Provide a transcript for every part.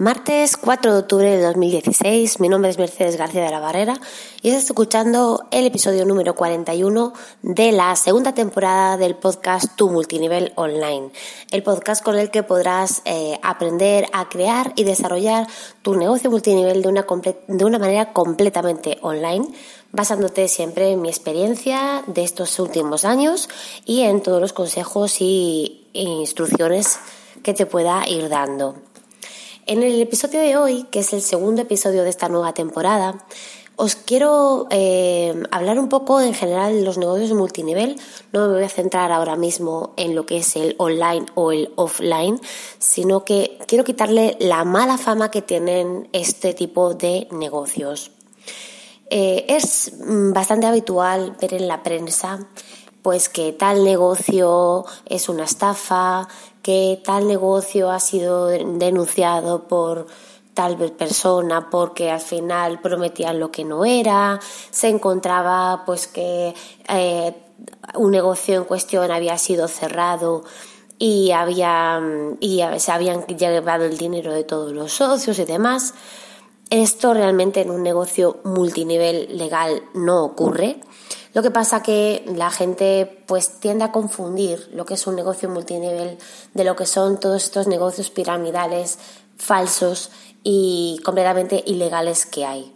Martes 4 de octubre de 2016, mi nombre es Mercedes García de la Barrera y estás escuchando el episodio número 41 de la segunda temporada del podcast Tu Multinivel Online, el podcast con el que podrás eh, aprender a crear y desarrollar tu negocio multinivel de una, de una manera completamente online basándote siempre en mi experiencia de estos últimos años y en todos los consejos y instrucciones que te pueda ir dando. En el episodio de hoy, que es el segundo episodio de esta nueva temporada, os quiero eh, hablar un poco en general de los negocios multinivel. No me voy a centrar ahora mismo en lo que es el online o el offline, sino que quiero quitarle la mala fama que tienen este tipo de negocios. Eh, es mm, bastante habitual ver en la prensa pues que tal negocio es una estafa, que tal negocio ha sido denunciado por tal persona porque al final prometían lo que no era, se encontraba pues que eh, un negocio en cuestión había sido cerrado y había y se habían llevado el dinero de todos los socios y demás. Esto realmente en un negocio multinivel legal no ocurre. Lo que pasa que la gente pues tiende a confundir lo que es un negocio multinivel de lo que son todos estos negocios piramidales falsos y completamente ilegales que hay.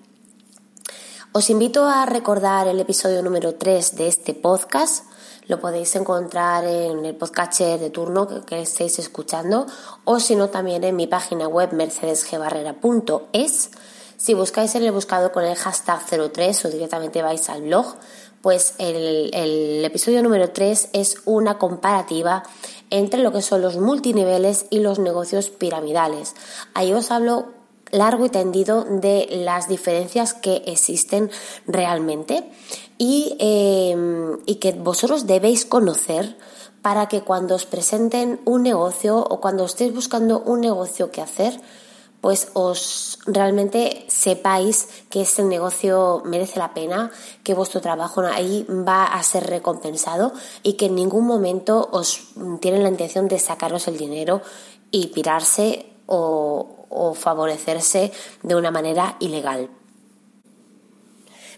Os invito a recordar el episodio número 3 de este podcast. Lo podéis encontrar en el podcatcher de turno que, que estéis escuchando o si no también en mi página web mercedesgebarrera.es. Si buscáis en el buscador con el hashtag 03 o directamente vais al blog, pues el, episodio número 3 es una comparativa entre lo que son los multiniveles y los negocios piramidales. Ahí os hablo largo y tendido de las diferencias que existen realmente y, em, y que vosotros debéis conocer para que cuando os presenten un negocio o cuando estéis buscando un negocio que hacer, pues os realmente sepáis que este negocio merece la pena, que vuestro trabajo ahí va a ser recompensado y que en ningún momento os tienen la intención de sacaros el dinero y pirarse o, o favorecerse de una manera ilegal.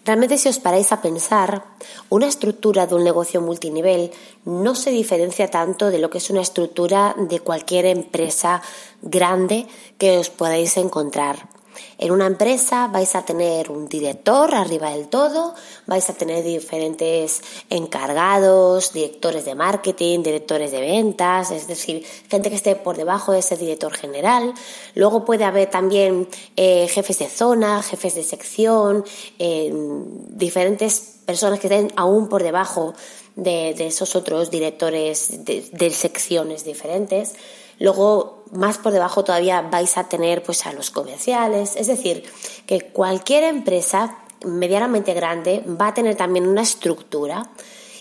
Realmente si os paráis a pensar, una estructura de un negocio multinivel no se diferencia tanto de lo que es una estructura de cualquier empresa grande que os podáis encontrar. En una empresa vais a tener un director arriba del todo, vais a tener diferentes encargados, directores de marketing, directores de ventas, es decir, gente que esté por debajo de ese director general. Luego puede haber también eh, jefes de zona, jefes de sección, eh, diferentes personas que estén aún por debajo de, esos otros directores de secciones diferentes. Luego, más por debajo todavía vais a tener pues a los comerciales, es decir, que cualquier empresa medianamente grande va a tener también una estructura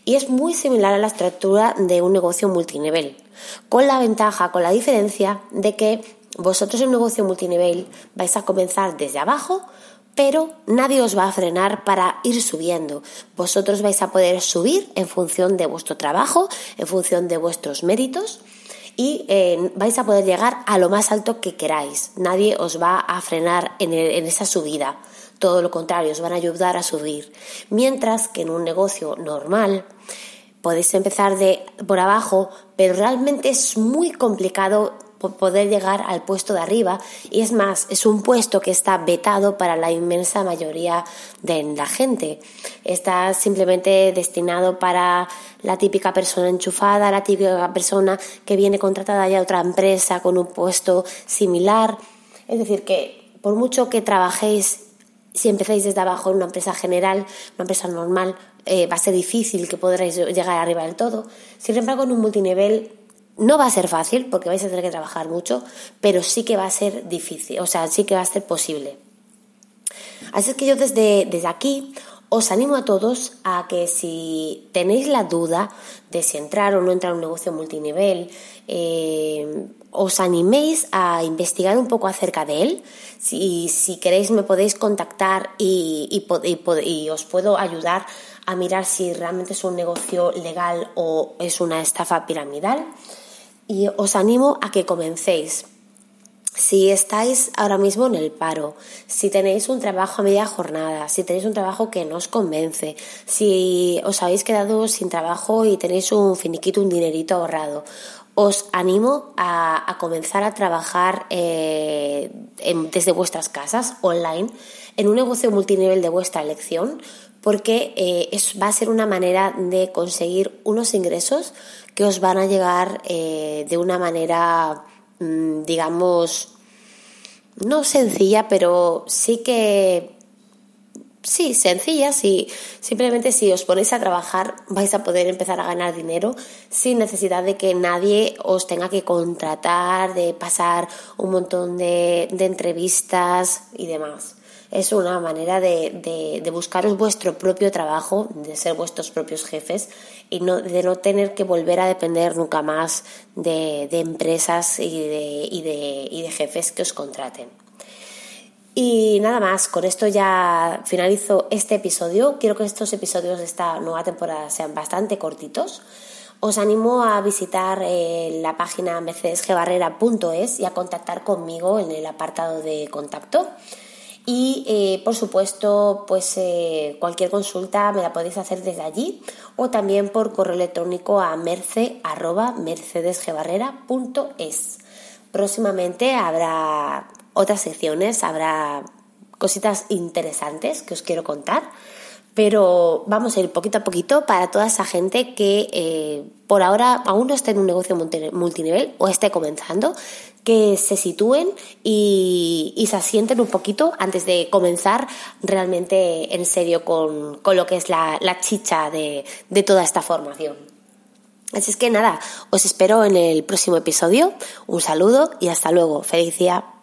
y es muy similar a la estructura de un negocio multinivel, con la ventaja, con la diferencia de que vosotros en un negocio multinivel vais a comenzar desde abajo, pero nadie os va a frenar para ir subiendo. Vosotros vais a poder subir en función de vuestro trabajo, en función de vuestros méritos y eh, vais a poder llegar a lo más alto que queráis. Nadie os va a frenar en, en esa subida. Todo lo contrario, os van a ayudar a subir. Mientras que en un negocio normal podéis empezar de por abajo, pero realmente es muy complicado poder llegar al puesto de arriba y es más, es un puesto que está vetado para la inmensa mayoría de la gente. Está simplemente destinado para la típica persona enchufada, la típica persona que viene contratada ya a otra empresa con un puesto similar. Es decir, que por mucho que trabajéis, si empezáis desde abajo en una empresa general, una empresa normal, eh, va a ser difícil que podréis llegar arriba del todo. Sin embargo, en un multinivel no va a ser fácil porque vais a tener que trabajar mucho, pero sí que va a ser difícil, o sea, sí que va a ser posible. Así es que yo desde, desde aquí os animo a todos a que si tenéis la duda de si entrar o no entrar a un negocio multinivel, eh, os animéis a investigar un poco acerca de él. Si, si queréis me podéis contactar y, y os puedo ayudar a mirar si realmente es un negocio legal o es una estafa piramidal y os animo a que comencéis. si estáis ahora mismo en el paro, si tenéis un trabajo a media jornada, si tenéis un trabajo que no os convence, si os habéis quedado sin trabajo y tenéis un finiquito, un dinerito ahorrado, os animo a, comenzar a trabajar eh, desde vuestras casas, online, en un negocio multinivel de vuestra elección, porque eh, va a ser una manera de conseguir unos ingresos que os van a llegar eh, de una manera Mm, digamos, no sencilla, pero sí que sí, sencilla, sí. Simplemente si os ponéis a trabajar vais a poder empezar a ganar dinero sin necesidad de que nadie os tenga que contratar, de pasar un montón de entrevistas y demás es una manera de, de, buscaros vuestro propio trabajo, de ser vuestros propios jefes y no, de no tener que volver a depender nunca más de, empresas y de, y, y de jefes que os contraten. Y nada más, con esto ya finalizo este episodio. Quiero que estos episodios de esta nueva temporada sean bastante cortitos. Os animo a visitar eh, la página mercedesgebarrera.es y a contactar conmigo en el apartado de contacto. Y eh, por supuesto, pues eh, cualquier consulta me la podéis hacer desde allí o también por correo electrónico a merce.mercedesgebarrera.es. Próximamente habrá otras secciones, habrá cositas interesantes que os quiero contar pero vamos a ir poquito a poquito para toda esa gente que eh, por ahora aún no está en un negocio multinivel o esté comenzando, que se sitúen y, se asienten un poquito antes de comenzar realmente en serio con, lo que es la, chicha de, de toda esta formación. Así es que nada, os espero en el próximo episodio. Un saludo y hasta luego. Feliz día.